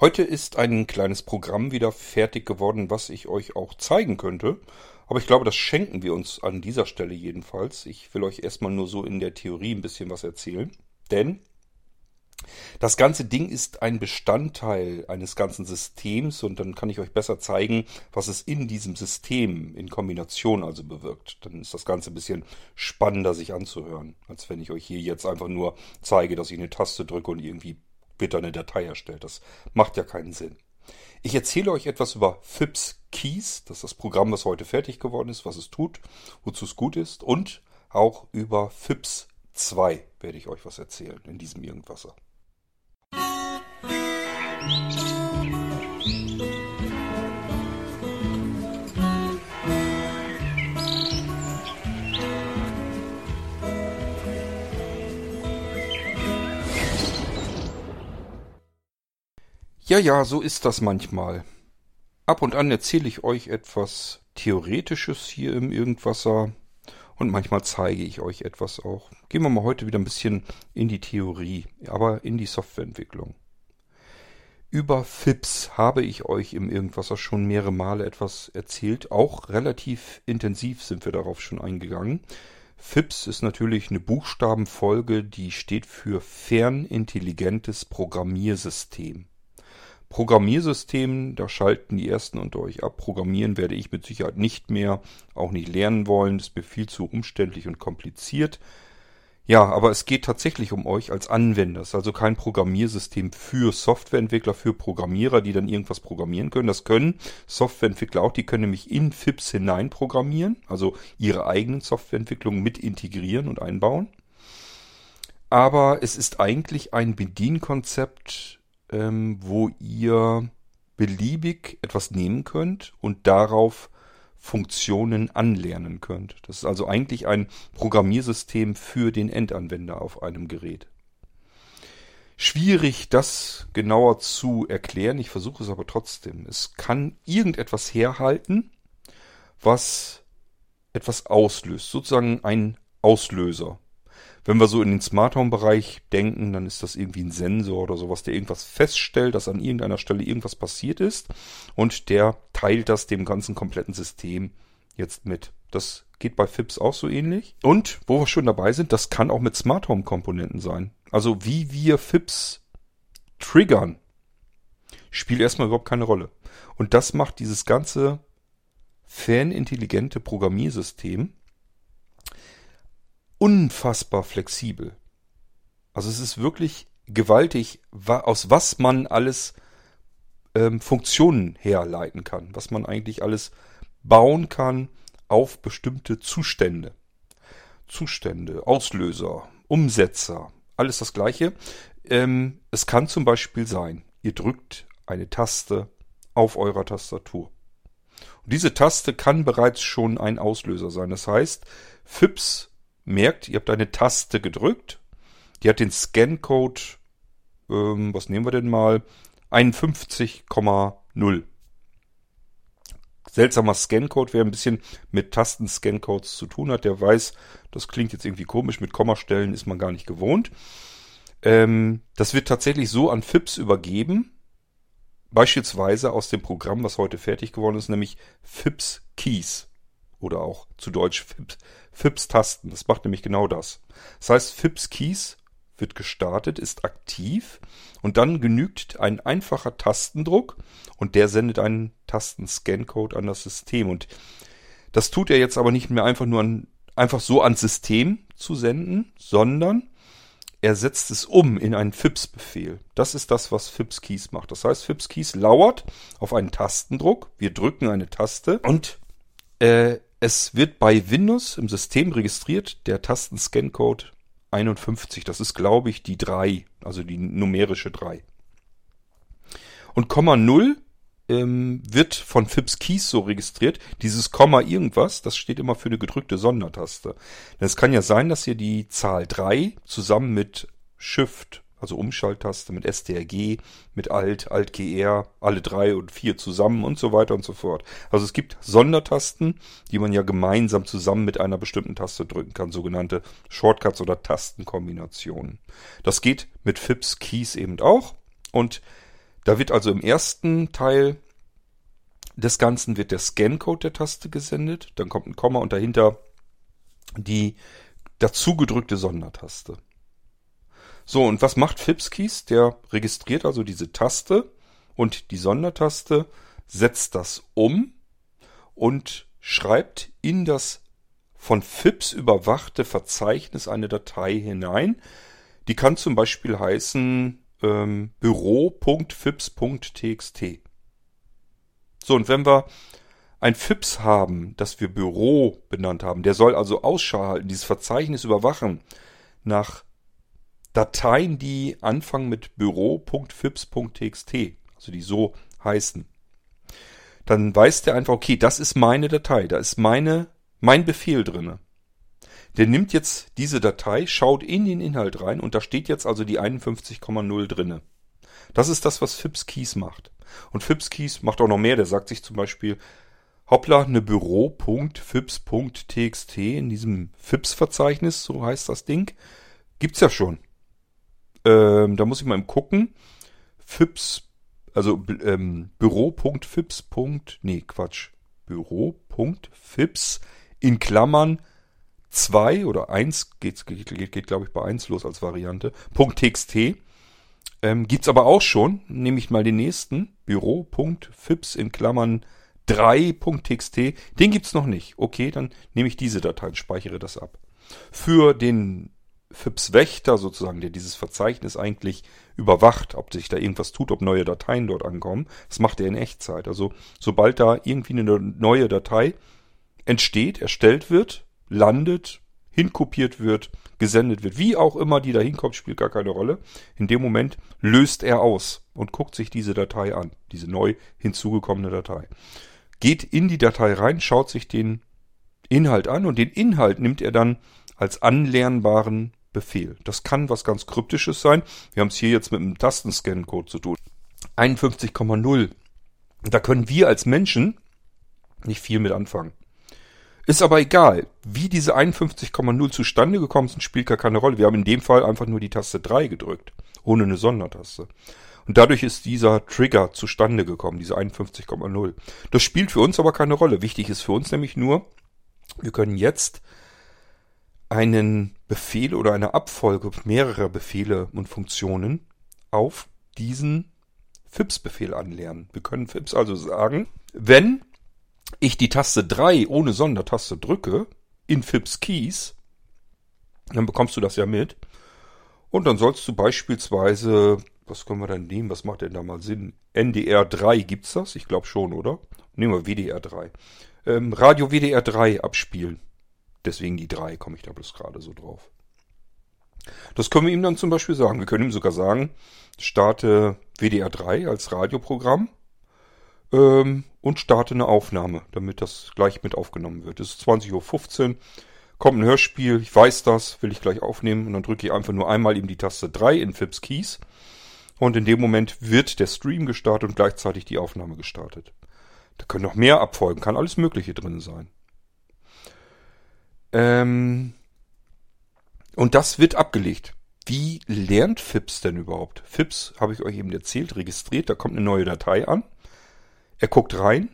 Heute ist ein kleines Programm wieder fertig geworden, was ich euch auch zeigen könnte. Aber ich glaube, das schenken wir uns an dieser Stelle jedenfalls. Ich will euch erstmal nur so in der Theorie ein bisschen was erzählen. Denn das ganze Ding ist ein Bestandteil eines ganzen Systems und dann kann ich euch besser zeigen, was es in diesem System in Kombination also bewirkt. Dann ist das Ganze ein bisschen spannender sich anzuhören, als wenn ich euch hier jetzt einfach nur zeige, dass ich eine Taste drücke und irgendwie da eine Datei erstellt. Das macht ja keinen Sinn. Ich erzähle euch etwas über FIPS Keys, das ist das Programm, was heute fertig geworden ist, was es tut, wozu es gut ist und auch über FIPS 2 werde ich euch was erzählen in diesem Irgendwasser. Ja, ja, so ist das manchmal. Ab und an erzähle ich euch etwas Theoretisches hier im Irgendwasser und manchmal zeige ich euch etwas auch. Gehen wir mal heute wieder ein bisschen in die Theorie, aber in die Softwareentwicklung. Über FIPS habe ich euch im Irgendwasser schon mehrere Male etwas erzählt. Auch relativ intensiv sind wir darauf schon eingegangen. FIPS ist natürlich eine Buchstabenfolge, die steht für fernintelligentes Programmiersystem. Programmiersystemen, da schalten die ersten unter euch ab. Programmieren werde ich mit Sicherheit nicht mehr, auch nicht lernen wollen. Das ist mir viel zu umständlich und kompliziert. Ja, aber es geht tatsächlich um euch als Anwender. Es ist also kein Programmiersystem für Softwareentwickler, für Programmierer, die dann irgendwas programmieren können. Das können Softwareentwickler auch. Die können nämlich in FIPS hinein programmieren, also ihre eigenen Softwareentwicklungen mit integrieren und einbauen. Aber es ist eigentlich ein Bedienkonzept, ähm, wo ihr beliebig etwas nehmen könnt und darauf Funktionen anlernen könnt. Das ist also eigentlich ein Programmiersystem für den Endanwender auf einem Gerät. Schwierig, das genauer zu erklären. Ich versuche es aber trotzdem. Es kann irgendetwas herhalten, was etwas auslöst. Sozusagen ein Auslöser. Wenn wir so in den Smart Home Bereich denken, dann ist das irgendwie ein Sensor oder sowas, der irgendwas feststellt, dass an irgendeiner Stelle irgendwas passiert ist und der teilt das dem ganzen kompletten System jetzt mit. Das geht bei FIPS auch so ähnlich. Und wo wir schon dabei sind, das kann auch mit Smart Home Komponenten sein. Also wie wir FIPS triggern, spielt erstmal überhaupt keine Rolle. Und das macht dieses ganze fanintelligente Programmiersystem unfassbar flexibel. Also es ist wirklich gewaltig, aus was man alles ähm, Funktionen herleiten kann, was man eigentlich alles bauen kann auf bestimmte Zustände. Zustände, Auslöser, Umsetzer, alles das gleiche. Ähm, es kann zum Beispiel sein, ihr drückt eine Taste auf eurer Tastatur. Und diese Taste kann bereits schon ein Auslöser sein. Das heißt, FIPS merkt, ihr habt eine Taste gedrückt. Die hat den Scancode, ähm, was nehmen wir denn mal? 51,0. Seltsamer Scancode, wer ein bisschen mit Tasten-Scancodes zu tun hat, der weiß, das klingt jetzt irgendwie komisch, mit Kommastellen ist man gar nicht gewohnt. Ähm, das wird tatsächlich so an FIPS übergeben, beispielsweise aus dem Programm, was heute fertig geworden ist, nämlich FIPS Keys oder auch zu Deutsch FIPS, FIPS-Tasten. Das macht nämlich genau das. Das heißt, FIPS-Keys wird gestartet, ist aktiv und dann genügt ein einfacher Tastendruck und der sendet einen Tasten-Scan-Code an das System. Und das tut er jetzt aber nicht mehr einfach nur an, einfach so ans System zu senden, sondern er setzt es um in einen FIPS-Befehl. Das ist das, was FIPS-Keys macht. Das heißt, FIPS-Keys lauert auf einen Tastendruck. Wir drücken eine Taste und äh, es wird bei Windows im System registriert der Tasten-Scan-Code 51. Das ist, glaube ich, die 3, also die numerische 3. Und Komma 0 ähm, wird von Fips Keys so registriert. Dieses Komma irgendwas, das steht immer für eine gedrückte Sondertaste. Denn es kann ja sein, dass ihr die Zahl 3 zusammen mit Shift also Umschalttaste mit STRG, mit Alt, Alt-GR, alle drei und vier zusammen und so weiter und so fort. Also es gibt Sondertasten, die man ja gemeinsam zusammen mit einer bestimmten Taste drücken kann, sogenannte Shortcuts oder Tastenkombinationen. Das geht mit FIPS Keys eben auch und Da wird also im ersten Teil des Ganzen wird der Scancode der Taste gesendet, dann kommt ein Komma und dahinter die dazu gedrückte Sondertaste. So, und was macht Fipskis? Der registriert also diese Taste und die Sondertaste, setzt das um und schreibt in das von Fips überwachte Verzeichnis eine Datei hinein. Die kann zum Beispiel heißen ähm, büro.fips.txt. So, und wenn wir ein Fips haben, das wir Büro benannt haben, der soll also Ausschau halten, dieses Verzeichnis überwachen nach Dateien, die anfangen mit büro.fips.txt, also die so heißen. Dann weiß der einfach, okay, das ist meine Datei, da ist meine, mein Befehl drinne. Der nimmt jetzt diese Datei, schaut in den Inhalt rein und da steht jetzt also die 51,0 drinne. Das ist das, was Fips Keys macht. Und Fips Keys macht auch noch mehr. Der sagt sich zum Beispiel, hoppla, eine Büro.fips.txt in diesem Fips-Verzeichnis, so heißt das Ding, gibt's ja schon. Ähm, da muss ich mal eben gucken. Fips, also ähm, Büro.fips. Nee, Quatsch. Büro.fips in Klammern 2 oder 1 geht, geht, geht, geht glaube ich bei 1 los als Variante. .txt ähm, gibt's aber auch schon. Nehme ich mal den nächsten. Büro.fips in Klammern 3.txt. Den gibt's noch nicht. Okay, dann nehme ich diese Datei und speichere das ab. Für den FIPS Wächter sozusagen, der dieses Verzeichnis eigentlich überwacht, ob sich da irgendwas tut, ob neue Dateien dort ankommen. Das macht er in Echtzeit. Also sobald da irgendwie eine neue Datei entsteht, erstellt wird, landet, hinkopiert wird, gesendet wird, wie auch immer die da hinkommt, spielt gar keine Rolle. In dem Moment löst er aus und guckt sich diese Datei an, diese neu hinzugekommene Datei. Geht in die Datei rein, schaut sich den Inhalt an und den Inhalt nimmt er dann als anlernbaren Befehl. Das kann was ganz Kryptisches sein. Wir haben es hier jetzt mit einem Tastenscan-Code zu tun. 51,0. Da können wir als Menschen nicht viel mit anfangen. Ist aber egal. Wie diese 51,0 zustande gekommen sind, spielt gar keine Rolle. Wir haben in dem Fall einfach nur die Taste 3 gedrückt. Ohne eine Sondertaste. Und dadurch ist dieser Trigger zustande gekommen, diese 51,0. Das spielt für uns aber keine Rolle. Wichtig ist für uns nämlich nur, wir können jetzt einen Befehl oder eine Abfolge mehrerer Befehle und Funktionen auf diesen FIPS-Befehl anlernen. Wir können FIPS also sagen, wenn ich die Taste 3 ohne Sondertaste drücke, in FIPS Keys, dann bekommst du das ja mit. Und dann sollst du beispielsweise, was können wir dann nehmen, was macht denn da mal Sinn? NDR 3 gibt's das? Ich glaube schon, oder? Nehmen wir WDR 3. Ähm, Radio WDR 3 abspielen. Deswegen die 3 komme ich da bloß gerade so drauf. Das können wir ihm dann zum Beispiel sagen. Wir können ihm sogar sagen, starte WDR 3 als Radioprogramm ähm, und starte eine Aufnahme, damit das gleich mit aufgenommen wird. Es ist 20.15 Uhr, kommt ein Hörspiel, ich weiß das, will ich gleich aufnehmen und dann drücke ich einfach nur einmal eben die Taste 3 in Fips Keys und in dem Moment wird der Stream gestartet und gleichzeitig die Aufnahme gestartet. Da können noch mehr abfolgen, kann alles Mögliche drin sein. Ähm, und das wird abgelegt. Wie lernt FIPS denn überhaupt? FIPS, habe ich euch eben erzählt, registriert, da kommt eine neue Datei an. Er guckt rein,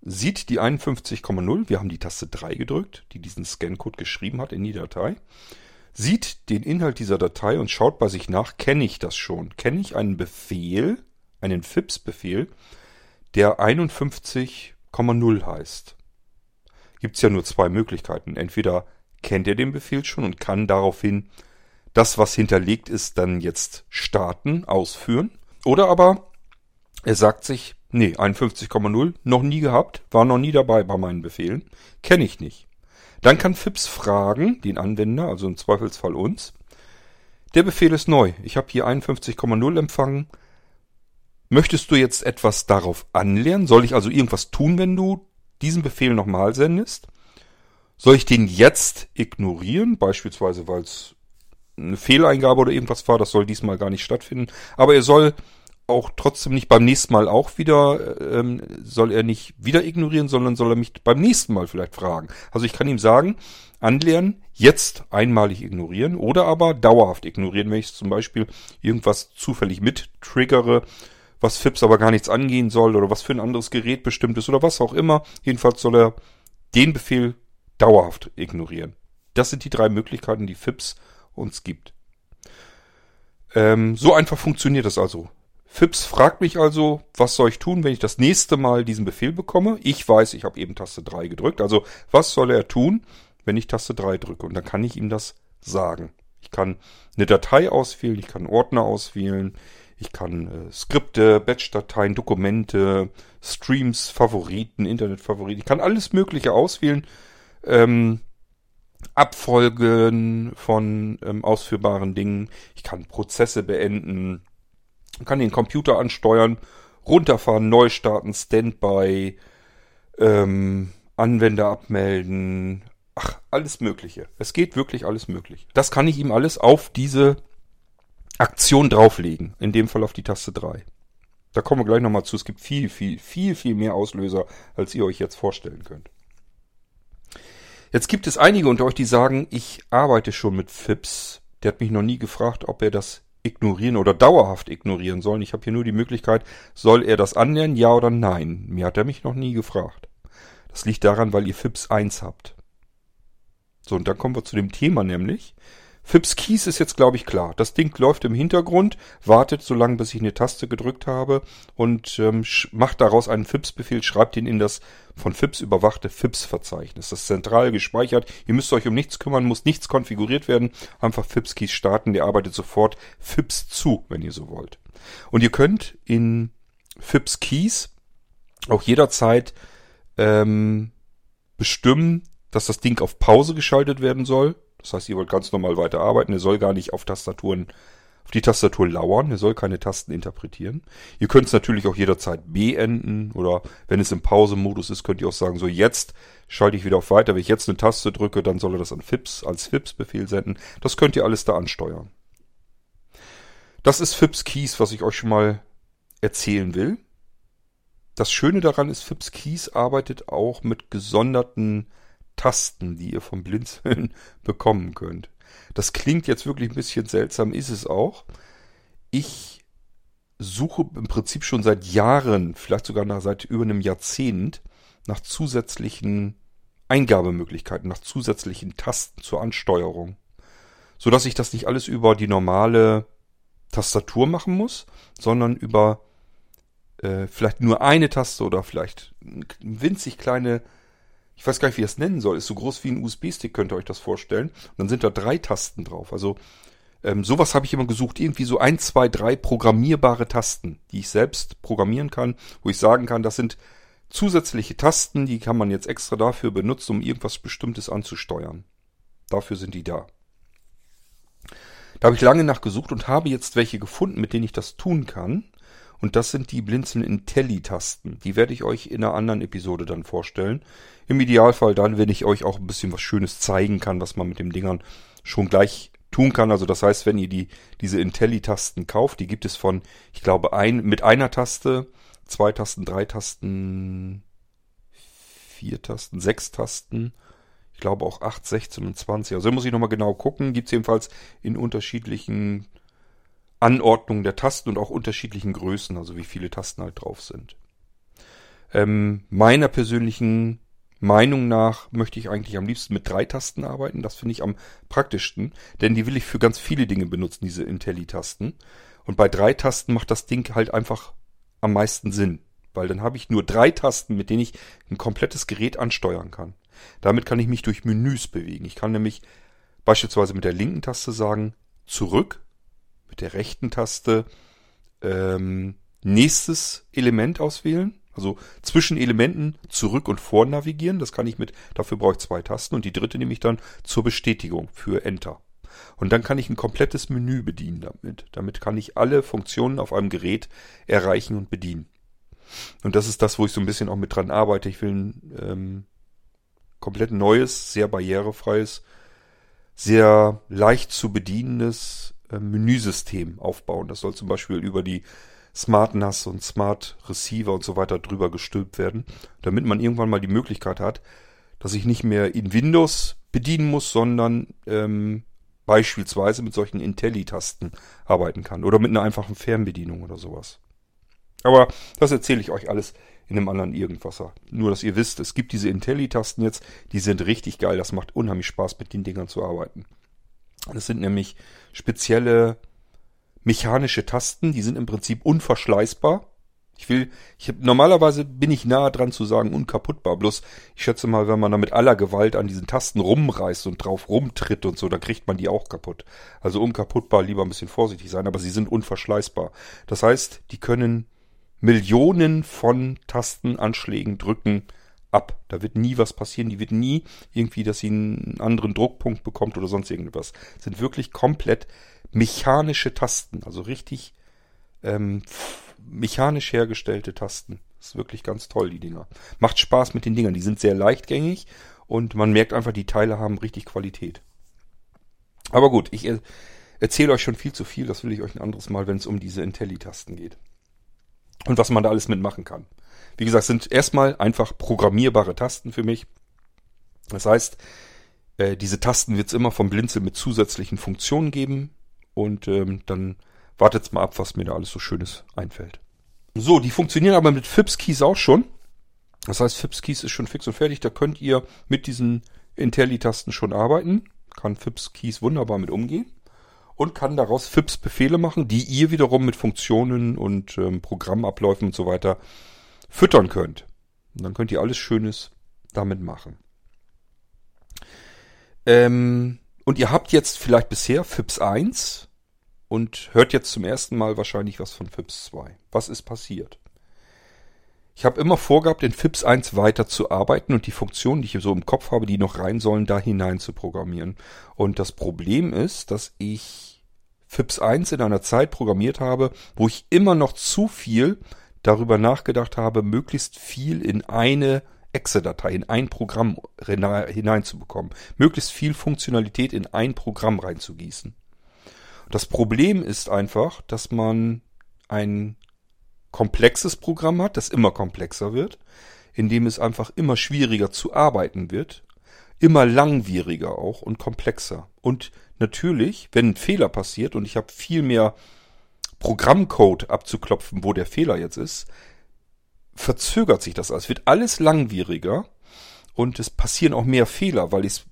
sieht die 51,0, wir haben die Taste 3 gedrückt, die diesen Scancode geschrieben hat in die Datei, sieht den Inhalt dieser Datei und schaut bei sich nach, kenne ich das schon? Kenne ich einen Befehl, einen FIPS-Befehl, der 51,0 heißt? Gibt es ja nur zwei Möglichkeiten. Entweder kennt er den Befehl schon und kann daraufhin das, was hinterlegt ist, dann jetzt starten, ausführen. Oder aber er sagt sich, nee, 51,0, noch nie gehabt, war noch nie dabei bei meinen Befehlen, kenne ich nicht. Dann kann FIPS fragen, den Anwender, also im Zweifelsfall uns, der Befehl ist neu, ich habe hier 51,0 empfangen, möchtest du jetzt etwas darauf anlernen? Soll ich also irgendwas tun, wenn du diesen Befehl nochmal sendest? Soll ich den jetzt ignorieren, beispielsweise weil es eine Fehleingabe oder irgendwas war, das soll diesmal gar nicht stattfinden. Aber er soll auch trotzdem nicht beim nächsten Mal auch wieder, ähm, soll er nicht wieder ignorieren, sondern soll er mich beim nächsten Mal vielleicht fragen. Also ich kann ihm sagen, anlernen, jetzt einmalig ignorieren oder aber dauerhaft ignorieren, wenn ich zum Beispiel irgendwas zufällig mit triggere was FIPS aber gar nichts angehen soll oder was für ein anderes Gerät bestimmt ist oder was auch immer. Jedenfalls soll er den Befehl dauerhaft ignorieren. Das sind die drei Möglichkeiten, die FIPS uns gibt. Ähm, so einfach funktioniert das also. FIPS fragt mich also, was soll ich tun, wenn ich das nächste Mal diesen Befehl bekomme? Ich weiß, ich habe eben Taste 3 gedrückt. Also was soll er tun, wenn ich Taste 3 drücke? Und dann kann ich ihm das sagen. Ich kann eine Datei auswählen, ich kann Ordner auswählen, ich kann äh, Skripte, Batch-Dateien, Dokumente, Streams, Favoriten, Internetfavoriten. Ich kann alles Mögliche auswählen. Ähm, Abfolgen von ähm, ausführbaren Dingen. Ich kann Prozesse beenden. kann den Computer ansteuern, runterfahren, neu starten, Standby, ähm, Anwender abmelden. Ach, alles Mögliche. Es geht wirklich alles möglich. Das kann ich ihm alles auf diese Aktion drauflegen. In dem Fall auf die Taste 3. Da kommen wir gleich nochmal zu. Es gibt viel, viel, viel, viel mehr Auslöser, als ihr euch jetzt vorstellen könnt. Jetzt gibt es einige unter euch, die sagen, ich arbeite schon mit FIPS. Der hat mich noch nie gefragt, ob er das ignorieren oder dauerhaft ignorieren soll. Ich habe hier nur die Möglichkeit, soll er das anlernen, ja oder nein? Mir hat er mich noch nie gefragt. Das liegt daran, weil ihr FIPS 1 habt. So, und dann kommen wir zu dem Thema nämlich. Fips Keys ist jetzt, glaube ich, klar. Das Ding läuft im Hintergrund, wartet so lange, bis ich eine Taste gedrückt habe und ähm, macht daraus einen Fips-Befehl, schreibt ihn in das von Fips überwachte Fips-Verzeichnis. Das ist zentral gespeichert. Ihr müsst euch um nichts kümmern, muss nichts konfiguriert werden. Einfach Fips Keys starten, der arbeitet sofort Fips zu, wenn ihr so wollt. Und ihr könnt in Fips Keys auch jederzeit ähm, bestimmen, dass das Ding auf Pause geschaltet werden soll. Das heißt, ihr wollt ganz normal weiter arbeiten. Ihr soll gar nicht auf Tastaturen, auf die Tastatur lauern. Ihr soll keine Tasten interpretieren. Ihr könnt es natürlich auch jederzeit beenden oder wenn es im Pause-Modus ist, könnt ihr auch sagen, so jetzt schalte ich wieder auf weiter. Wenn ich jetzt eine Taste drücke, dann soll er das an FIPS, als FIPS-Befehl senden. Das könnt ihr alles da ansteuern. Das ist FIPS Keys, was ich euch schon mal erzählen will. Das Schöne daran ist, FIPS Keys arbeitet auch mit gesonderten Tasten, die ihr vom Blinzeln bekommen könnt. Das klingt jetzt wirklich ein bisschen seltsam, ist es auch. Ich suche im Prinzip schon seit Jahren, vielleicht sogar nach, seit über einem Jahrzehnt, nach zusätzlichen Eingabemöglichkeiten, nach zusätzlichen Tasten zur Ansteuerung. So dass ich das nicht alles über die normale Tastatur machen muss, sondern über äh, vielleicht nur eine Taste oder vielleicht winzig kleine ich weiß gar nicht, wie ich es nennen soll, ist so groß wie ein USB-Stick, könnt ihr euch das vorstellen. Und dann sind da drei Tasten drauf. Also ähm, sowas habe ich immer gesucht, irgendwie so ein, zwei, drei programmierbare Tasten, die ich selbst programmieren kann, wo ich sagen kann, das sind zusätzliche Tasten, die kann man jetzt extra dafür benutzen, um irgendwas Bestimmtes anzusteuern. Dafür sind die da. Da habe ich lange nachgesucht und habe jetzt welche gefunden, mit denen ich das tun kann. Und das sind die Blinzeln Intelli-Tasten. Die werde ich euch in einer anderen Episode dann vorstellen. Im Idealfall dann, wenn ich euch auch ein bisschen was Schönes zeigen kann, was man mit den Dingern schon gleich tun kann. Also das heißt, wenn ihr die, diese Intelli-Tasten kauft, die gibt es von, ich glaube, ein, mit einer Taste, zwei Tasten, drei Tasten, vier Tasten, sechs Tasten, ich glaube auch 8, 16 und 20. Also muss ich nochmal genau gucken. Gibt es jedenfalls in unterschiedlichen Anordnung der Tasten und auch unterschiedlichen Größen, also wie viele Tasten halt drauf sind. Ähm, meiner persönlichen Meinung nach möchte ich eigentlich am liebsten mit drei Tasten arbeiten. Das finde ich am praktischsten, denn die will ich für ganz viele Dinge benutzen, diese Intelli-Tasten. Und bei drei Tasten macht das Ding halt einfach am meisten Sinn, weil dann habe ich nur drei Tasten, mit denen ich ein komplettes Gerät ansteuern kann. Damit kann ich mich durch Menüs bewegen. Ich kann nämlich beispielsweise mit der linken Taste sagen, zurück mit der rechten Taste ähm, nächstes Element auswählen. Also zwischen Elementen zurück und vor navigieren. Das kann ich mit, dafür brauche ich zwei Tasten. Und die dritte nehme ich dann zur Bestätigung für Enter. Und dann kann ich ein komplettes Menü bedienen damit. Damit kann ich alle Funktionen auf einem Gerät erreichen und bedienen. Und das ist das, wo ich so ein bisschen auch mit dran arbeite. Ich will ein ähm, komplett neues, sehr barrierefreies, sehr leicht zu bedienendes Menüsystem aufbauen. Das soll zum Beispiel über die Smart NAS und Smart Receiver und so weiter drüber gestülpt werden, damit man irgendwann mal die Möglichkeit hat, dass ich nicht mehr in Windows bedienen muss, sondern ähm, beispielsweise mit solchen Intelli-Tasten arbeiten kann oder mit einer einfachen Fernbedienung oder sowas. Aber das erzähle ich euch alles in einem anderen Irgendwasser. Nur, dass ihr wisst, es gibt diese Intelli-Tasten jetzt, die sind richtig geil. Das macht unheimlich Spaß, mit den Dingern zu arbeiten. Das sind nämlich spezielle mechanische Tasten, die sind im Prinzip unverschleißbar. Ich will, ich hab, normalerweise bin ich nahe dran zu sagen unkaputtbar. Bloß, ich schätze mal, wenn man da mit aller Gewalt an diesen Tasten rumreißt und drauf rumtritt und so, dann kriegt man die auch kaputt. Also unkaputtbar, lieber ein bisschen vorsichtig sein, aber sie sind unverschleißbar. Das heißt, die können Millionen von Tastenanschlägen drücken ab. Da wird nie was passieren. Die wird nie irgendwie, dass sie einen anderen Druckpunkt bekommt oder sonst irgendwas. Das sind wirklich komplett mechanische Tasten. Also richtig ähm, mechanisch hergestellte Tasten. Das ist wirklich ganz toll, die Dinger. Macht Spaß mit den Dingern. Die sind sehr leichtgängig und man merkt einfach, die Teile haben richtig Qualität. Aber gut, ich erzähle euch schon viel zu viel. Das will ich euch ein anderes Mal, wenn es um diese Intelli-Tasten geht. Und was man da alles mitmachen kann. Wie gesagt, sind erstmal einfach programmierbare Tasten für mich. Das heißt, äh, diese Tasten wird es immer vom Blinzel mit zusätzlichen Funktionen geben. Und ähm, dann wartet's mal ab, was mir da alles so Schönes einfällt. So, die funktionieren aber mit Fips Keys auch schon. Das heißt, Fips Keys ist schon fix und fertig. Da könnt ihr mit diesen Intelli-Tasten schon arbeiten. Kann Fips Keys wunderbar mit umgehen. Und kann daraus Fips Befehle machen, die ihr wiederum mit Funktionen und ähm, Programmabläufen und so weiter füttern könnt. Und dann könnt ihr alles Schönes damit machen. Ähm, und ihr habt jetzt vielleicht bisher Fips 1 und hört jetzt zum ersten Mal wahrscheinlich was von FIPS 2. Was ist passiert? Ich habe immer vorgehabt, in FIPS 1 weiter zu arbeiten und die Funktionen, die ich so im Kopf habe, die noch rein sollen, da hinein zu programmieren. Und das Problem ist, dass ich FIPS 1 in einer Zeit programmiert habe, wo ich immer noch zu viel darüber nachgedacht habe, möglichst viel in eine Exe-Datei, in ein Programm hineinzubekommen. Möglichst viel Funktionalität in ein Programm reinzugießen. Das Problem ist einfach, dass man ein komplexes Programm hat, das immer komplexer wird, in dem es einfach immer schwieriger zu arbeiten wird, immer langwieriger auch und komplexer. Und natürlich, wenn ein Fehler passiert und ich habe viel mehr Programmcode abzuklopfen, wo der Fehler jetzt ist, verzögert sich das. Es wird alles langwieriger und es passieren auch mehr Fehler, weil ich es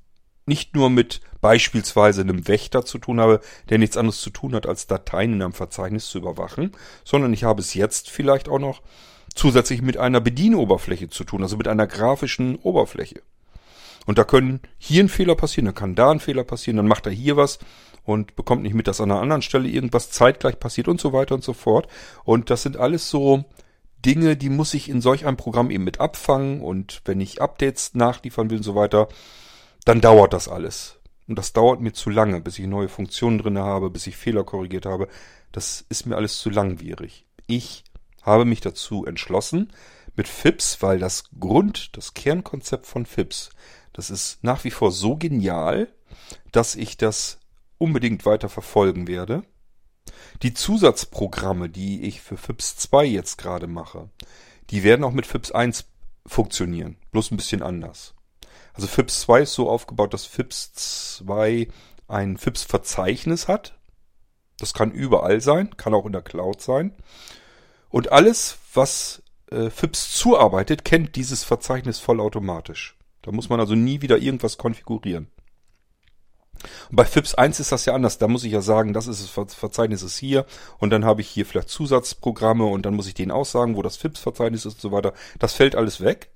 nicht nur mit beispielsweise einem Wächter zu tun habe, der nichts anderes zu tun hat, als Dateien in einem Verzeichnis zu überwachen, sondern ich habe es jetzt vielleicht auch noch zusätzlich mit einer Bedienoberfläche zu tun, also mit einer grafischen Oberfläche. Und da können hier ein Fehler passieren, da kann da ein Fehler passieren, dann macht er hier was und bekommt nicht mit, dass an einer anderen Stelle irgendwas zeitgleich passiert und so weiter und so fort. Und das sind alles so Dinge, die muss ich in solch einem Programm eben mit abfangen und wenn ich Updates nachliefern will und so weiter, dann dauert das alles. Und das dauert mir zu lange, bis ich neue Funktionen drin habe, bis ich Fehler korrigiert habe. Das ist mir alles zu langwierig. Ich habe mich dazu entschlossen, mit FIPS, weil das Grund, das Kernkonzept von FIPS, das ist nach wie vor so genial, dass ich das unbedingt weiter verfolgen werde. Die Zusatzprogramme, die ich für FIPS 2 jetzt gerade mache, die werden auch mit FIPS 1 funktionieren, bloß ein bisschen anders. Also FIPS 2 ist so aufgebaut, dass FIPS 2 ein FIPS-Verzeichnis hat. Das kann überall sein, kann auch in der Cloud sein. Und alles, was äh, FIPS zuarbeitet, kennt dieses Verzeichnis vollautomatisch. Da muss man also nie wieder irgendwas konfigurieren. Und bei FIPS 1 ist das ja anders. Da muss ich ja sagen, das ist das Verzeichnis ist hier und dann habe ich hier vielleicht Zusatzprogramme und dann muss ich denen aussagen, wo das FIPS-Verzeichnis ist und so weiter. Das fällt alles weg.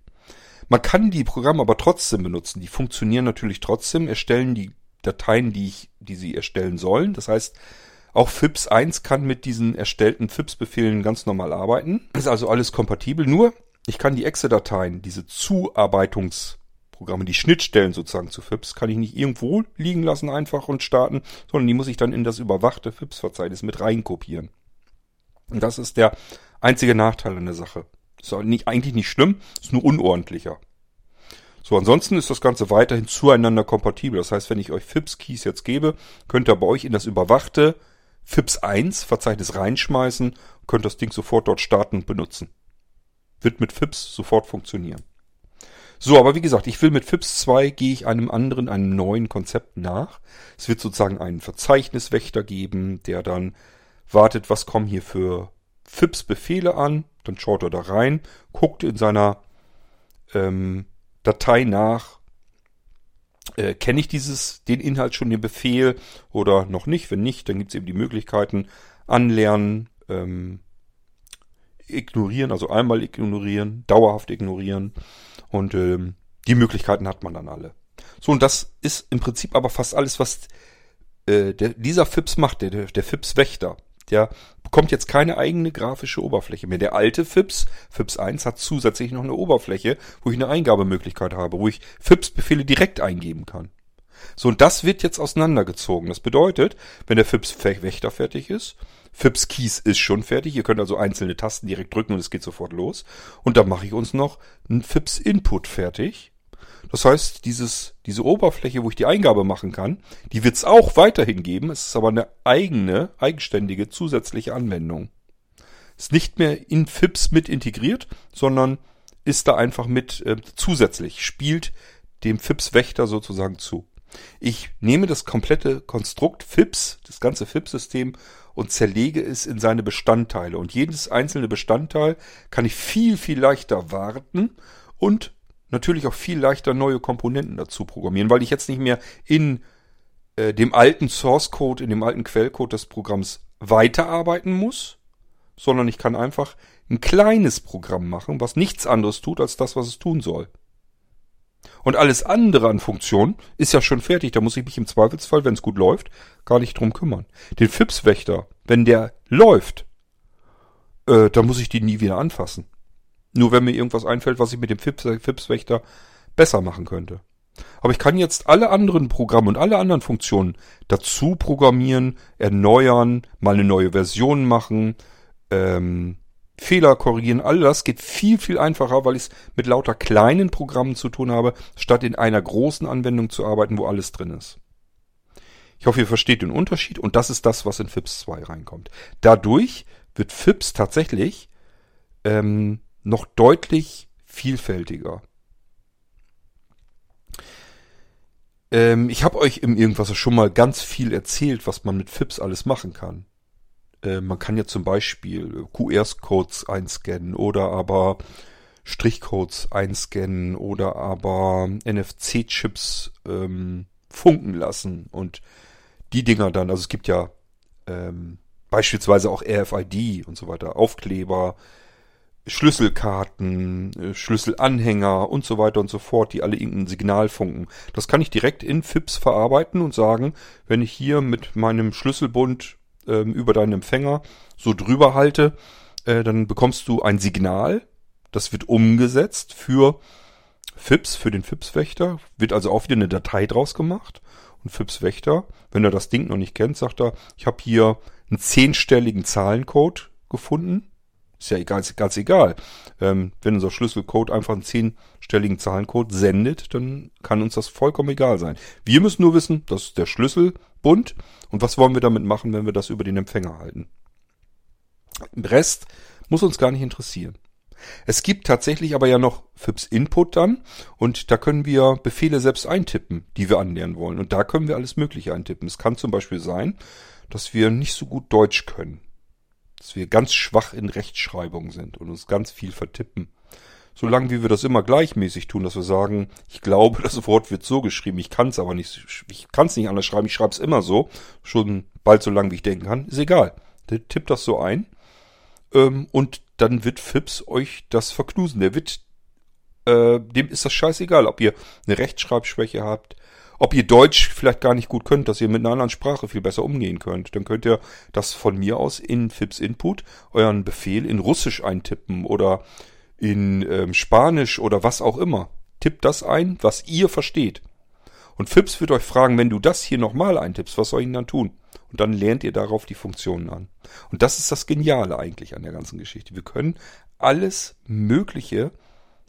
Man kann die Programme aber trotzdem benutzen. Die funktionieren natürlich trotzdem, erstellen die Dateien, die, ich, die sie erstellen sollen. Das heißt, auch FIPS 1 kann mit diesen erstellten FIPS-Befehlen ganz normal arbeiten. Ist also alles kompatibel. Nur, ich kann die Exe-Dateien, diese Zuarbeitungsprogramme, die Schnittstellen sozusagen zu FIPS, kann ich nicht irgendwo liegen lassen einfach und starten, sondern die muss ich dann in das überwachte FIPS-Verzeichnis mit reinkopieren. Und das ist der einzige Nachteil an der Sache. Ist nicht, eigentlich nicht schlimm, ist nur unordentlicher. So, ansonsten ist das Ganze weiterhin zueinander kompatibel. Das heißt, wenn ich euch FIPS-Keys jetzt gebe, könnt ihr bei euch in das überwachte FIPS 1 Verzeichnis reinschmeißen, könnt das Ding sofort dort starten und benutzen. Wird mit FIPS sofort funktionieren. So, aber wie gesagt, ich will mit FIPS 2 gehe ich einem anderen, einem neuen Konzept nach. Es wird sozusagen einen Verzeichniswächter geben, der dann wartet, was kommen hier für FIPS-Befehle an, dann schaut er da rein, guckt in seiner ähm, Datei nach, äh, kenne ich dieses, den Inhalt schon, den Befehl oder noch nicht. Wenn nicht, dann gibt es eben die Möglichkeiten, anlernen, ähm, ignorieren, also einmal ignorieren, dauerhaft ignorieren und ähm, die Möglichkeiten hat man dann alle. So, und das ist im Prinzip aber fast alles, was äh, der, dieser FIPS macht, der, der FIPS-Wächter. Der bekommt jetzt keine eigene grafische Oberfläche mehr. Der alte FIPS, FIPS 1, hat zusätzlich noch eine Oberfläche, wo ich eine Eingabemöglichkeit habe, wo ich FIPS-Befehle direkt eingeben kann. So, und das wird jetzt auseinandergezogen. Das bedeutet, wenn der FIPS-Wächter fertig ist, FIPS Keys ist schon fertig. Ihr könnt also einzelne Tasten direkt drücken und es geht sofort los. Und dann mache ich uns noch einen FIPS Input fertig. Das heißt, dieses, diese Oberfläche, wo ich die Eingabe machen kann, die wird es auch weiterhin geben. Es ist aber eine eigene, eigenständige, zusätzliche Anwendung. Ist nicht mehr in FIPS mit integriert, sondern ist da einfach mit äh, zusätzlich, spielt dem FIPS-Wächter sozusagen zu. Ich nehme das komplette Konstrukt FIPS, das ganze FIPS-System und zerlege es in seine Bestandteile. Und jedes einzelne Bestandteil kann ich viel, viel leichter warten und natürlich auch viel leichter neue Komponenten dazu programmieren, weil ich jetzt nicht mehr in äh, dem alten Source Code, in dem alten Quellcode des Programms weiterarbeiten muss, sondern ich kann einfach ein kleines Programm machen, was nichts anderes tut als das, was es tun soll. Und alles andere an Funktionen ist ja schon fertig. Da muss ich mich im Zweifelsfall, wenn es gut läuft, gar nicht drum kümmern. Den FIPS-Wächter, wenn der läuft, äh, dann muss ich den nie wieder anfassen. Nur wenn mir irgendwas einfällt, was ich mit dem FIPS-Wächter besser machen könnte. Aber ich kann jetzt alle anderen Programme und alle anderen Funktionen dazu programmieren, erneuern, mal eine neue Version machen, ähm, Fehler korrigieren, all das geht viel, viel einfacher, weil ich es mit lauter kleinen Programmen zu tun habe, statt in einer großen Anwendung zu arbeiten, wo alles drin ist. Ich hoffe, ihr versteht den Unterschied und das ist das, was in FIPS 2 reinkommt. Dadurch wird FIPS tatsächlich ähm, noch deutlich vielfältiger. Ähm, ich habe euch im Irgendwas schon mal ganz viel erzählt, was man mit FIPS alles machen kann. Äh, man kann ja zum Beispiel QR-Codes einscannen oder aber Strichcodes einscannen oder aber NFC-Chips ähm, funken lassen und die Dinger dann, also es gibt ja ähm, beispielsweise auch RFID und so weiter, Aufkleber, Schlüsselkarten, äh, Schlüsselanhänger und so weiter und so fort, die alle irgendein Signal funken. Das kann ich direkt in FIPS verarbeiten und sagen, wenn ich hier mit meinem Schlüsselbund ähm, über deinen Empfänger so drüber halte, äh, dann bekommst du ein Signal. Das wird umgesetzt für FIPS, für den FIPS-Wächter. Wird also auch wieder eine Datei draus gemacht. Und FIPS-Wächter, wenn er das Ding noch nicht kennt, sagt er, ich habe hier einen zehnstelligen Zahlencode gefunden. Ist ja ganz, ganz egal. Ähm, wenn unser Schlüsselcode einfach einen zehnstelligen Zahlencode sendet, dann kann uns das vollkommen egal sein. Wir müssen nur wissen, das ist der Schlüsselbund und was wollen wir damit machen, wenn wir das über den Empfänger halten. Im Rest muss uns gar nicht interessieren. Es gibt tatsächlich aber ja noch FIPS Input dann und da können wir Befehle selbst eintippen, die wir anlernen wollen. Und da können wir alles Mögliche eintippen. Es kann zum Beispiel sein, dass wir nicht so gut Deutsch können dass wir ganz schwach in Rechtschreibung sind und uns ganz viel vertippen. Solange wie wir das immer gleichmäßig tun, dass wir sagen, ich glaube, das Wort wird so geschrieben, ich kann es aber nicht, ich kann es nicht anders schreiben, ich schreibe es immer so, schon bald so lang wie ich denken kann, ist egal. Der tippt das so ein ähm, und dann wird Fips euch das verknusen. Der wird, äh, dem ist das scheißegal, ob ihr eine Rechtschreibschwäche habt, ob ihr Deutsch vielleicht gar nicht gut könnt, dass ihr mit einer anderen Sprache viel besser umgehen könnt. Dann könnt ihr das von mir aus in FIPS Input euren Befehl in Russisch eintippen oder in ähm, Spanisch oder was auch immer. Tippt das ein, was ihr versteht. Und FIPS wird euch fragen, wenn du das hier nochmal eintippst, was soll ich denn dann tun? Und dann lernt ihr darauf die Funktionen an. Und das ist das Geniale eigentlich an der ganzen Geschichte. Wir können alles Mögliche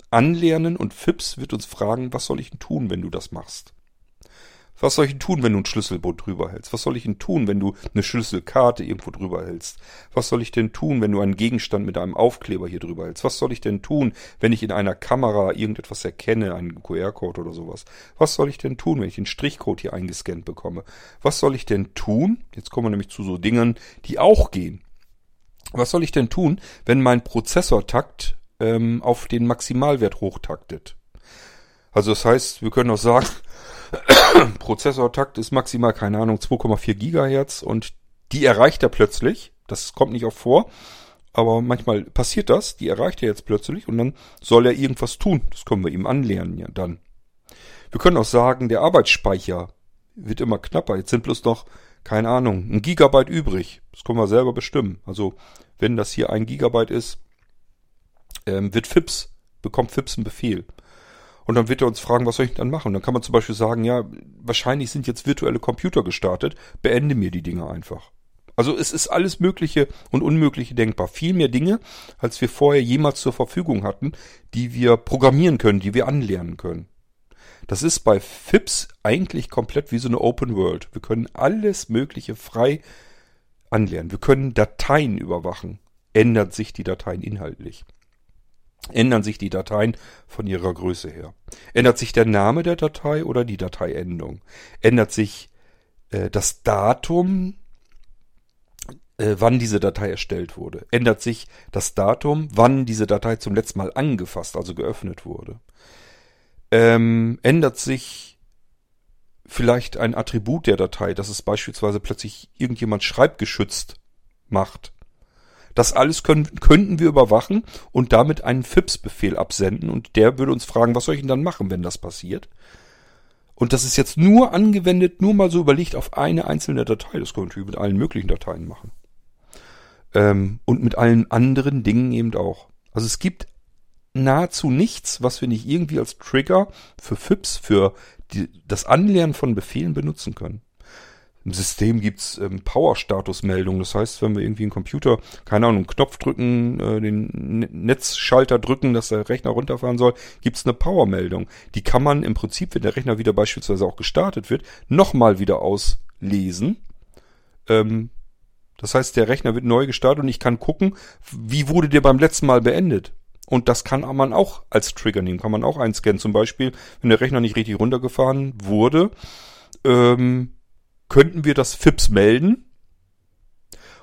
anlernen und FIPS wird uns fragen, was soll ich denn tun, wenn du das machst? Was soll ich denn tun, wenn du ein Schlüsselbund drüber hältst? Was soll ich denn tun, wenn du eine Schlüsselkarte irgendwo drüber hältst? Was soll ich denn tun, wenn du einen Gegenstand mit einem Aufkleber hier drüber hältst? Was soll ich denn tun, wenn ich in einer Kamera irgendetwas erkenne, einen QR-Code oder sowas? Was soll ich denn tun, wenn ich den Strichcode hier eingescannt bekomme? Was soll ich denn tun? Jetzt kommen wir nämlich zu so Dingen, die auch gehen. Was soll ich denn tun, wenn mein Prozessortakt ähm, auf den Maximalwert hochtaktet? Also das heißt, wir können auch sagen, Prozessortakt ist maximal, keine Ahnung, 2,4 Gigahertz und die erreicht er plötzlich. Das kommt nicht oft vor, aber manchmal passiert das. Die erreicht er jetzt plötzlich und dann soll er irgendwas tun. Das können wir ihm anlernen ja dann. Wir können auch sagen, der Arbeitsspeicher wird immer knapper. Jetzt sind bloß noch, keine Ahnung, ein Gigabyte übrig. Das können wir selber bestimmen. Also wenn das hier ein Gigabyte ist, ähm, wird FIPS, bekommt FIPS einen Befehl. Und dann wird er uns fragen, was soll ich dann machen? Dann kann man zum Beispiel sagen, ja, wahrscheinlich sind jetzt virtuelle Computer gestartet, beende mir die Dinge einfach. Also es ist alles Mögliche und Unmögliche denkbar. Viel mehr Dinge, als wir vorher jemals zur Verfügung hatten, die wir programmieren können, die wir anlernen können. Das ist bei FIPS eigentlich komplett wie so eine Open World. Wir können alles Mögliche frei anlernen. Wir können Dateien überwachen. Ändert sich die Dateien inhaltlich? Ändern sich die Dateien von ihrer Größe her? Ändert sich der Name der Datei oder die Dateiendung? Ändert sich äh, das Datum, äh, wann diese Datei erstellt wurde? Ändert sich das Datum, wann diese Datei zum letzten Mal angefasst, also geöffnet wurde? ähm, ändert sich vielleicht ein Attribut der Datei, dass es beispielsweise plötzlich irgendjemand schreibgeschützt macht. Das alles können, könnten wir überwachen und damit einen FIPS-Befehl absenden und der würde uns fragen, was soll ich denn dann machen, wenn das passiert? Und das ist jetzt nur angewendet, nur mal so überlegt auf eine einzelne Datei. Das wir natürlich mit allen möglichen Dateien machen. Ähm, und mit allen anderen Dingen eben auch. Also es gibt nahezu nichts, was wir nicht irgendwie als Trigger für FIPS, für die, das Anlernen von Befehlen benutzen können. Im System gibt's ähm, Power-Status-Meldungen. Das heißt, wenn wir irgendwie einen Computer, keine Ahnung, einen Knopf drücken, äh, den Netzschalter drücken, dass der Rechner runterfahren soll, gibt's eine Power-Meldung. Die kann man im Prinzip, wenn der Rechner wieder beispielsweise auch gestartet wird, nochmal wieder auslesen. Ähm, das heißt, der Rechner wird neu gestartet und ich kann gucken, wie wurde der beim letzten Mal beendet. Und das kann man auch als Trigger nehmen, kann man auch einscannen. Zum Beispiel, wenn der Rechner nicht richtig runtergefahren wurde, ähm, könnten wir das FIPS melden.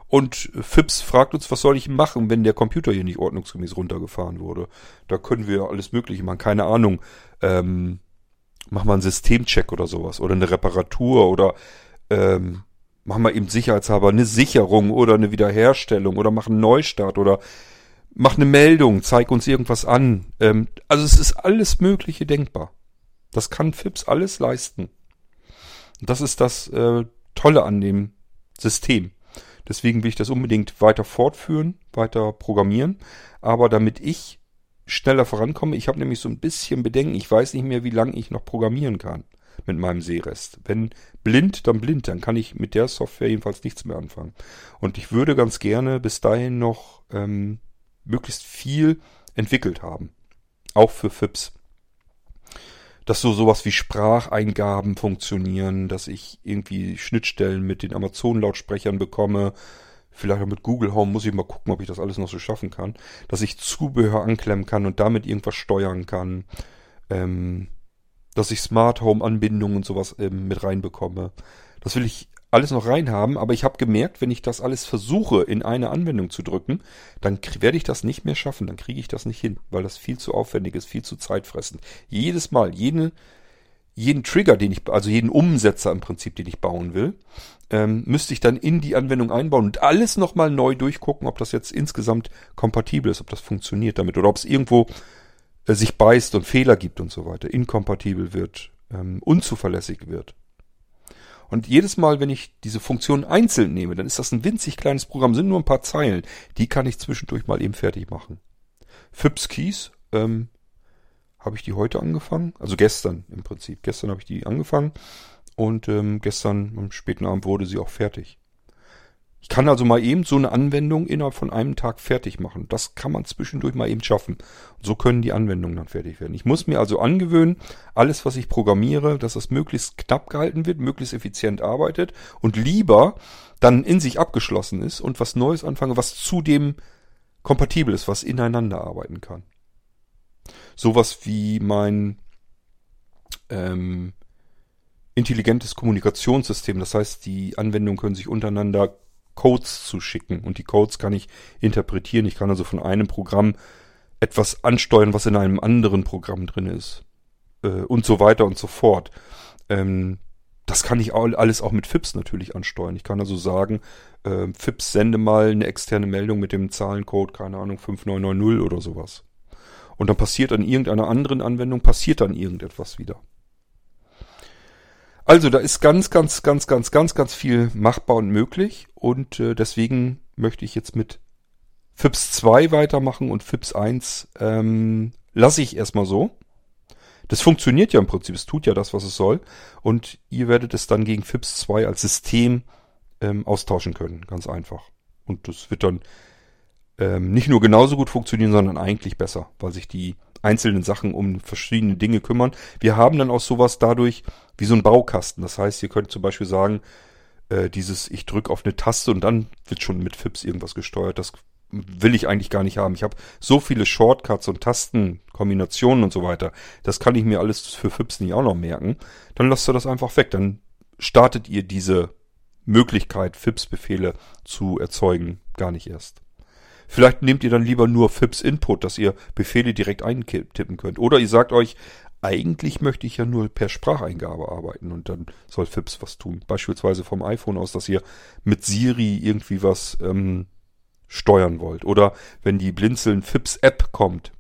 Und FIPS fragt uns, was soll ich machen, wenn der Computer hier nicht ordnungsgemäß runtergefahren wurde. Da können wir alles Mögliche machen, keine Ahnung. Ähm, machen wir einen Systemcheck oder sowas oder eine Reparatur oder ähm, machen wir eben sicherheitshalber eine Sicherung oder eine Wiederherstellung oder machen einen Neustart oder mach eine Meldung, zeig uns irgendwas an. Ähm, also es ist alles Mögliche denkbar. Das kann FIPS alles leisten. Und das ist das äh, Tolle an dem System. Deswegen will ich das unbedingt weiter fortführen, weiter programmieren. Aber damit ich schneller vorankomme, ich habe nämlich so ein bisschen Bedenken, ich weiß nicht mehr, wie lange ich noch programmieren kann mit meinem Sehrest. Wenn blind, dann blind, dann kann ich mit der Software jedenfalls nichts mehr anfangen. Und ich würde ganz gerne bis dahin noch ähm, möglichst viel entwickelt haben. Auch für FIPS. Dass so sowas wie Spracheingaben funktionieren, dass ich irgendwie Schnittstellen mit den Amazon-Lautsprechern bekomme. Vielleicht auch mit Google Home muss ich mal gucken, ob ich das alles noch so schaffen kann. Dass ich Zubehör anklemmen kann und damit irgendwas steuern kann. Ähm, dass ich Smart Home Anbindungen und sowas ähm, mit reinbekomme. Das will ich alles noch reinhaben, aber ich habe gemerkt, wenn ich das alles versuche in eine Anwendung zu drücken, dann werde ich das nicht mehr schaffen, dann kriege ich das nicht hin, weil das viel zu aufwendig ist, viel zu zeitfressend. Jedes Mal, jede, jeden Trigger, den ich, also jeden Umsetzer im Prinzip, den ich bauen will, ähm, müsste ich dann in die Anwendung einbauen und alles nochmal neu durchgucken, ob das jetzt insgesamt kompatibel ist, ob das funktioniert damit oder ob es irgendwo äh, sich beißt und Fehler gibt und so weiter, inkompatibel wird, ähm, unzuverlässig wird. Und jedes Mal, wenn ich diese Funktion einzeln nehme, dann ist das ein winzig kleines Programm, sind nur ein paar Zeilen. Die kann ich zwischendurch mal eben fertig machen. Fips Keys, ähm, habe ich die heute angefangen? Also gestern im Prinzip. Gestern habe ich die angefangen und ähm, gestern am späten Abend wurde sie auch fertig. Ich kann also mal eben so eine Anwendung innerhalb von einem Tag fertig machen. Das kann man zwischendurch mal eben schaffen. so können die Anwendungen dann fertig werden. Ich muss mir also angewöhnen, alles, was ich programmiere, dass das möglichst knapp gehalten wird, möglichst effizient arbeitet und lieber dann in sich abgeschlossen ist und was Neues anfange, was zudem kompatibel ist, was ineinander arbeiten kann. Sowas wie mein ähm, intelligentes Kommunikationssystem. Das heißt, die Anwendungen können sich untereinander Codes zu schicken. Und die Codes kann ich interpretieren. Ich kann also von einem Programm etwas ansteuern, was in einem anderen Programm drin ist. Äh, und so weiter und so fort. Ähm, das kann ich alles auch mit FIPS natürlich ansteuern. Ich kann also sagen, äh, FIPS sende mal eine externe Meldung mit dem Zahlencode, keine Ahnung, 5990 oder sowas. Und dann passiert an irgendeiner anderen Anwendung, passiert dann irgendetwas wieder. Also da ist ganz, ganz, ganz, ganz, ganz, ganz viel machbar und möglich. Und äh, deswegen möchte ich jetzt mit FIPS 2 weitermachen und FIPS 1 ähm, lasse ich erstmal so. Das funktioniert ja im Prinzip, es tut ja das, was es soll. Und ihr werdet es dann gegen FIPS 2 als System ähm, austauschen können, ganz einfach. Und das wird dann ähm, nicht nur genauso gut funktionieren, sondern eigentlich besser, weil sich die einzelnen Sachen um verschiedene Dinge kümmern. Wir haben dann auch sowas dadurch wie so ein Baukasten. Das heißt, ihr könnt zum Beispiel sagen, äh, dieses ich drücke auf eine Taste und dann wird schon mit FIPS irgendwas gesteuert. Das will ich eigentlich gar nicht haben. Ich habe so viele Shortcuts und Tastenkombinationen und so weiter. Das kann ich mir alles für FIPS nicht auch noch merken. Dann lasst ihr das einfach weg. Dann startet ihr diese Möglichkeit, FIPS-Befehle zu erzeugen, gar nicht erst. Vielleicht nehmt ihr dann lieber nur FIPS Input, dass ihr Befehle direkt eintippen könnt. Oder ihr sagt euch, eigentlich möchte ich ja nur per Spracheingabe arbeiten und dann soll FIPS was tun. Beispielsweise vom iPhone aus, dass ihr mit Siri irgendwie was ähm, steuern wollt. Oder wenn die Blinzeln FIPS App kommt,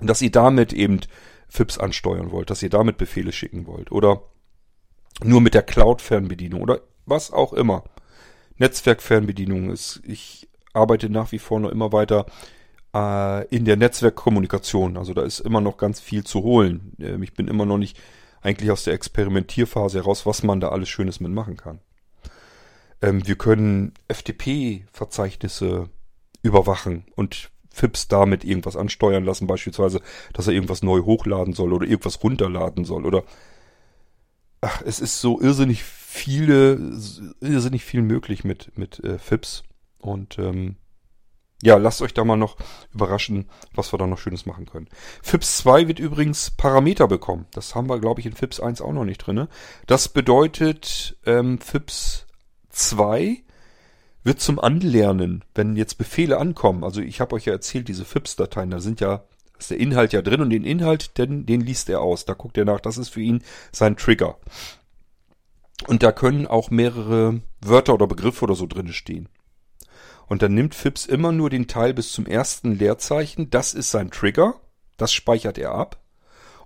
dass ihr damit eben FIPS ansteuern wollt, dass ihr damit Befehle schicken wollt. Oder nur mit der Cloud-Fernbedienung oder was auch immer. Netzwerk-Fernbedienung ist, ich arbeite nach wie vor noch immer weiter äh, in der Netzwerkkommunikation. Also da ist immer noch ganz viel zu holen. Ähm, ich bin immer noch nicht eigentlich aus der Experimentierphase heraus, was man da alles Schönes mitmachen kann. Ähm, wir können FTP-Verzeichnisse überwachen und FIPS damit irgendwas ansteuern lassen, beispielsweise, dass er irgendwas neu hochladen soll oder irgendwas runterladen soll oder ach, es ist so irrsinnig viele, irrsinnig viel möglich mit, mit äh, FIPS. Und ähm, ja, lasst euch da mal noch überraschen, was wir da noch Schönes machen können. FIPS 2 wird übrigens Parameter bekommen. Das haben wir, glaube ich, in FIPS 1 auch noch nicht drinne. Das bedeutet, ähm, FIPS 2 wird zum Anlernen, wenn jetzt Befehle ankommen. Also ich habe euch ja erzählt, diese FIPS-Dateien, da sind ja, ist der Inhalt ja drin und den Inhalt, den, den liest er aus. Da guckt er nach, das ist für ihn sein Trigger. Und da können auch mehrere Wörter oder Begriffe oder so drinne stehen. Und dann nimmt Phipps immer nur den Teil bis zum ersten Leerzeichen. Das ist sein Trigger. Das speichert er ab.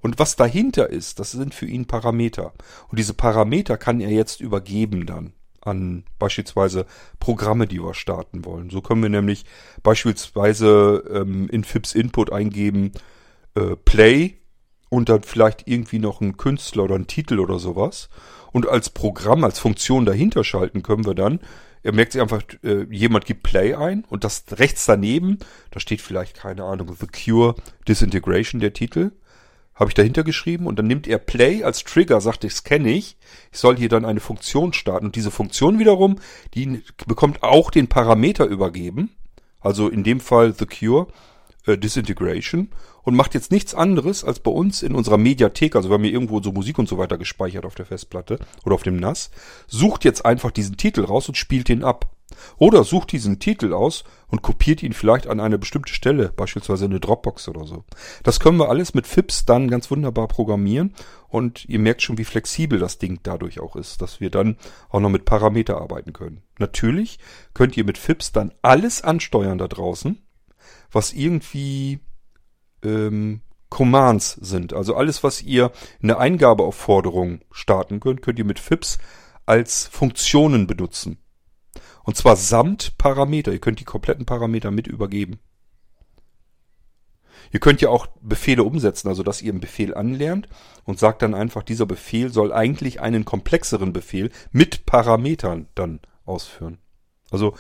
Und was dahinter ist, das sind für ihn Parameter. Und diese Parameter kann er jetzt übergeben dann an beispielsweise Programme, die wir starten wollen. So können wir nämlich beispielsweise ähm, in Phipps Input eingeben äh, Play und dann vielleicht irgendwie noch einen Künstler oder einen Titel oder sowas. Und als Programm, als Funktion dahinter schalten können wir dann er merkt sich einfach, äh, jemand gibt Play ein und das rechts daneben, da steht vielleicht, keine Ahnung, The Cure Disintegration, der Titel, habe ich dahinter geschrieben und dann nimmt er Play als Trigger, sagt, das kenne ich, ich soll hier dann eine Funktion starten und diese Funktion wiederum, die bekommt auch den Parameter übergeben, also in dem Fall The Cure äh, Disintegration und macht jetzt nichts anderes als bei uns in unserer Mediathek, also wir haben hier irgendwo so Musik und so weiter gespeichert auf der Festplatte oder auf dem NAS, sucht jetzt einfach diesen Titel raus und spielt den ab. Oder sucht diesen Titel aus und kopiert ihn vielleicht an eine bestimmte Stelle, beispielsweise eine Dropbox oder so. Das können wir alles mit FIPS dann ganz wunderbar programmieren und ihr merkt schon, wie flexibel das Ding dadurch auch ist, dass wir dann auch noch mit Parameter arbeiten können. Natürlich könnt ihr mit FIPS dann alles ansteuern da draußen, was irgendwie ähm, Commands sind. Also alles, was ihr in der Eingabeaufforderung starten könnt, könnt ihr mit FIPS als Funktionen benutzen. Und zwar samt Parameter. Ihr könnt die kompletten Parameter mit übergeben. Ihr könnt ja auch Befehle umsetzen, also dass ihr einen Befehl anlernt und sagt dann einfach, dieser Befehl soll eigentlich einen komplexeren Befehl mit Parametern dann ausführen. Also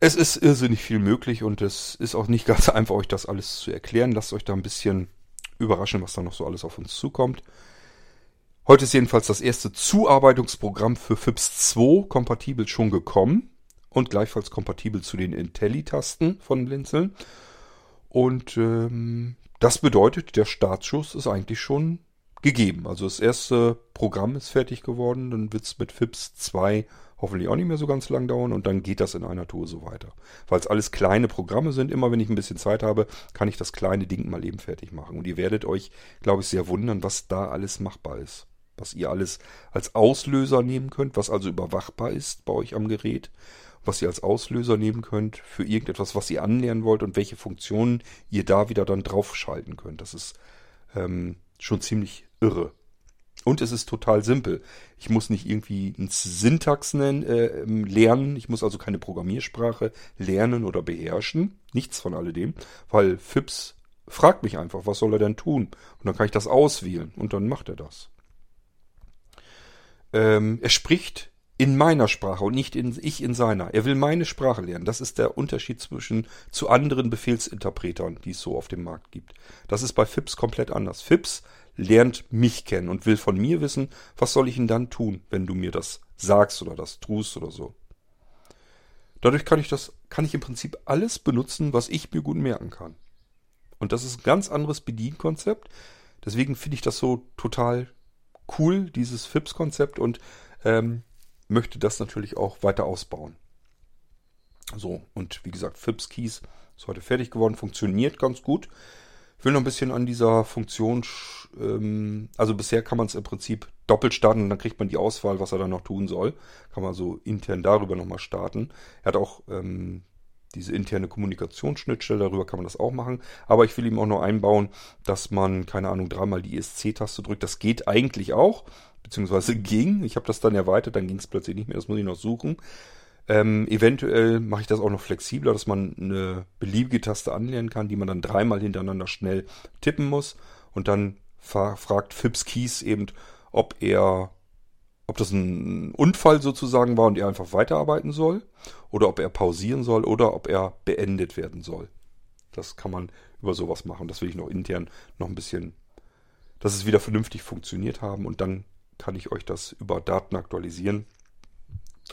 es ist irrsinnig viel möglich und es ist auch nicht ganz einfach, euch das alles zu erklären. Lasst euch da ein bisschen überraschen, was da noch so alles auf uns zukommt. Heute ist jedenfalls das erste Zuarbeitungsprogramm für FIPS 2 kompatibel schon gekommen und gleichfalls kompatibel zu den Intelli-Tasten von Blinzeln. Und ähm, das bedeutet, der Startschuss ist eigentlich schon gegeben. Also das erste Programm ist fertig geworden, dann wird es mit FIPS 2 hoffentlich auch nicht mehr so ganz lang dauern und dann geht das in einer Tour so weiter. Weil es alles kleine Programme sind, immer wenn ich ein bisschen Zeit habe, kann ich das kleine Ding mal eben fertig machen. Und ihr werdet euch, glaube ich, sehr wundern, was da alles machbar ist. Was ihr alles als Auslöser nehmen könnt, was also überwachbar ist bei euch am Gerät, was ihr als Auslöser nehmen könnt für irgendetwas, was ihr anlernen wollt und welche Funktionen ihr da wieder dann draufschalten könnt. Das ist ähm, schon ziemlich irre. Und es ist total simpel. Ich muss nicht irgendwie ein Syntax nennen, äh, lernen. Ich muss also keine Programmiersprache lernen oder beherrschen. Nichts von alledem. Weil FIPS fragt mich einfach, was soll er denn tun? Und dann kann ich das auswählen. Und dann macht er das. Ähm, er spricht in meiner Sprache und nicht in, ich in seiner. Er will meine Sprache lernen. Das ist der Unterschied zwischen zu anderen Befehlsinterpretern, die es so auf dem Markt gibt. Das ist bei FIPS komplett anders. FIPS lernt mich kennen und will von mir wissen, was soll ich denn dann tun, wenn du mir das sagst oder das tust oder so. Dadurch kann ich das, kann ich im Prinzip alles benutzen, was ich mir gut merken kann. Und das ist ein ganz anderes Bedienkonzept. Deswegen finde ich das so total cool, dieses FIPS-Konzept und ähm, möchte das natürlich auch weiter ausbauen. So, und wie gesagt, FIPS-Keys ist heute fertig geworden, funktioniert ganz gut. Ich will noch ein bisschen an dieser Funktion, ähm, also bisher kann man es im Prinzip doppelt starten und dann kriegt man die Auswahl, was er dann noch tun soll. Kann man so intern darüber nochmal starten. Er hat auch ähm, diese interne Kommunikationsschnittstelle, darüber kann man das auch machen. Aber ich will ihm auch noch einbauen, dass man, keine Ahnung, dreimal die ESC-Taste drückt. Das geht eigentlich auch, beziehungsweise ging. Ich habe das dann erweitert, dann ging es plötzlich nicht mehr, das muss ich noch suchen. Ähm, eventuell mache ich das auch noch flexibler, dass man eine beliebige Taste anlernen kann, die man dann dreimal hintereinander schnell tippen muss. Und dann fragt Phipps Keys eben, ob er, ob das ein Unfall sozusagen war und er einfach weiterarbeiten soll, oder ob er pausieren soll, oder ob er beendet werden soll. Das kann man über sowas machen. Das will ich noch intern noch ein bisschen, dass es wieder vernünftig funktioniert haben und dann kann ich euch das über Daten aktualisieren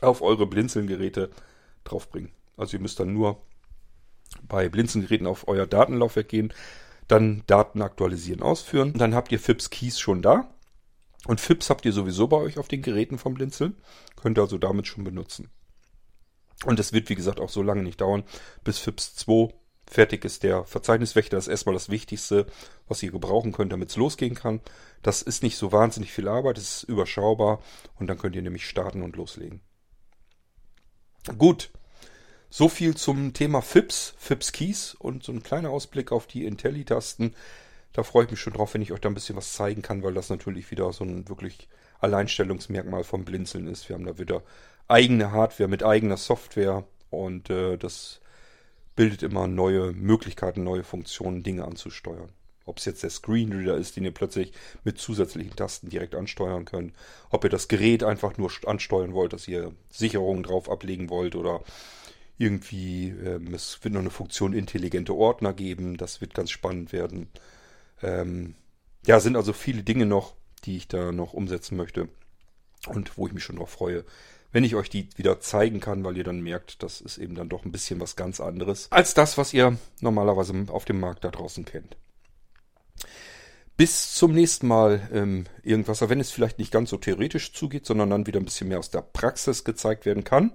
auf eure Blinzeln-Geräte draufbringen. Also ihr müsst dann nur bei Blinzeln-Geräten auf euer Datenlaufwerk gehen, dann Daten aktualisieren ausführen. Dann habt ihr FIPS Keys schon da. Und FIPS habt ihr sowieso bei euch auf den Geräten vom Blinzeln. Könnt ihr also damit schon benutzen. Und es wird, wie gesagt, auch so lange nicht dauern, bis FIPS 2 fertig ist. Der Verzeichniswächter ist erstmal das Wichtigste, was ihr gebrauchen könnt, damit es losgehen kann. Das ist nicht so wahnsinnig viel Arbeit, es ist überschaubar und dann könnt ihr nämlich starten und loslegen. Gut, so viel zum Thema FIPS, FIPS Keys und so ein kleiner Ausblick auf die Intelli-Tasten. Da freue ich mich schon drauf, wenn ich euch da ein bisschen was zeigen kann, weil das natürlich wieder so ein wirklich Alleinstellungsmerkmal vom Blinzeln ist. Wir haben da wieder eigene Hardware mit eigener Software und äh, das bildet immer neue Möglichkeiten, neue Funktionen, Dinge anzusteuern. Ob es jetzt der Screenreader ist, den ihr plötzlich mit zusätzlichen Tasten direkt ansteuern könnt. Ob ihr das Gerät einfach nur ansteuern wollt, dass ihr Sicherungen drauf ablegen wollt oder irgendwie, ähm, es wird noch eine Funktion intelligente Ordner geben. Das wird ganz spannend werden. Ähm, ja, sind also viele Dinge noch, die ich da noch umsetzen möchte und wo ich mich schon drauf freue, wenn ich euch die wieder zeigen kann, weil ihr dann merkt, das ist eben dann doch ein bisschen was ganz anderes als das, was ihr normalerweise auf dem Markt da draußen kennt. Bis zum nächsten Mal ähm, irgendwas, wenn es vielleicht nicht ganz so theoretisch zugeht, sondern dann wieder ein bisschen mehr aus der Praxis gezeigt werden kann.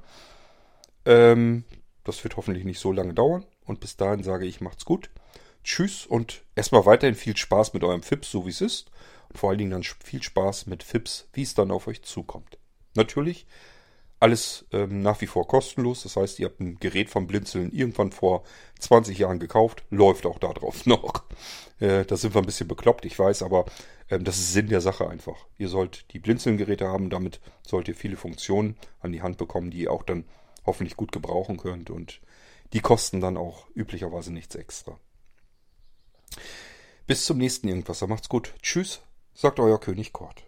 Ähm, das wird hoffentlich nicht so lange dauern. Und bis dahin sage ich, macht's gut. Tschüss und erstmal weiterhin viel Spaß mit eurem FIPS, so wie es ist. Und vor allen Dingen dann viel Spaß mit FIPS, wie es dann auf euch zukommt. Natürlich alles ähm, nach wie vor kostenlos. Das heißt, ihr habt ein Gerät vom Blinzeln irgendwann vor 20 Jahren gekauft, läuft auch da drauf noch. Äh, da sind wir ein bisschen bekloppt, ich weiß, aber ähm, das ist Sinn der Sache einfach. Ihr sollt die Blinzeln-Geräte haben, damit sollt ihr viele Funktionen an die Hand bekommen, die ihr auch dann hoffentlich gut gebrauchen könnt und die kosten dann auch üblicherweise nichts extra. Bis zum nächsten Irgendwas. Macht's gut. Tschüss, sagt euer König Kort.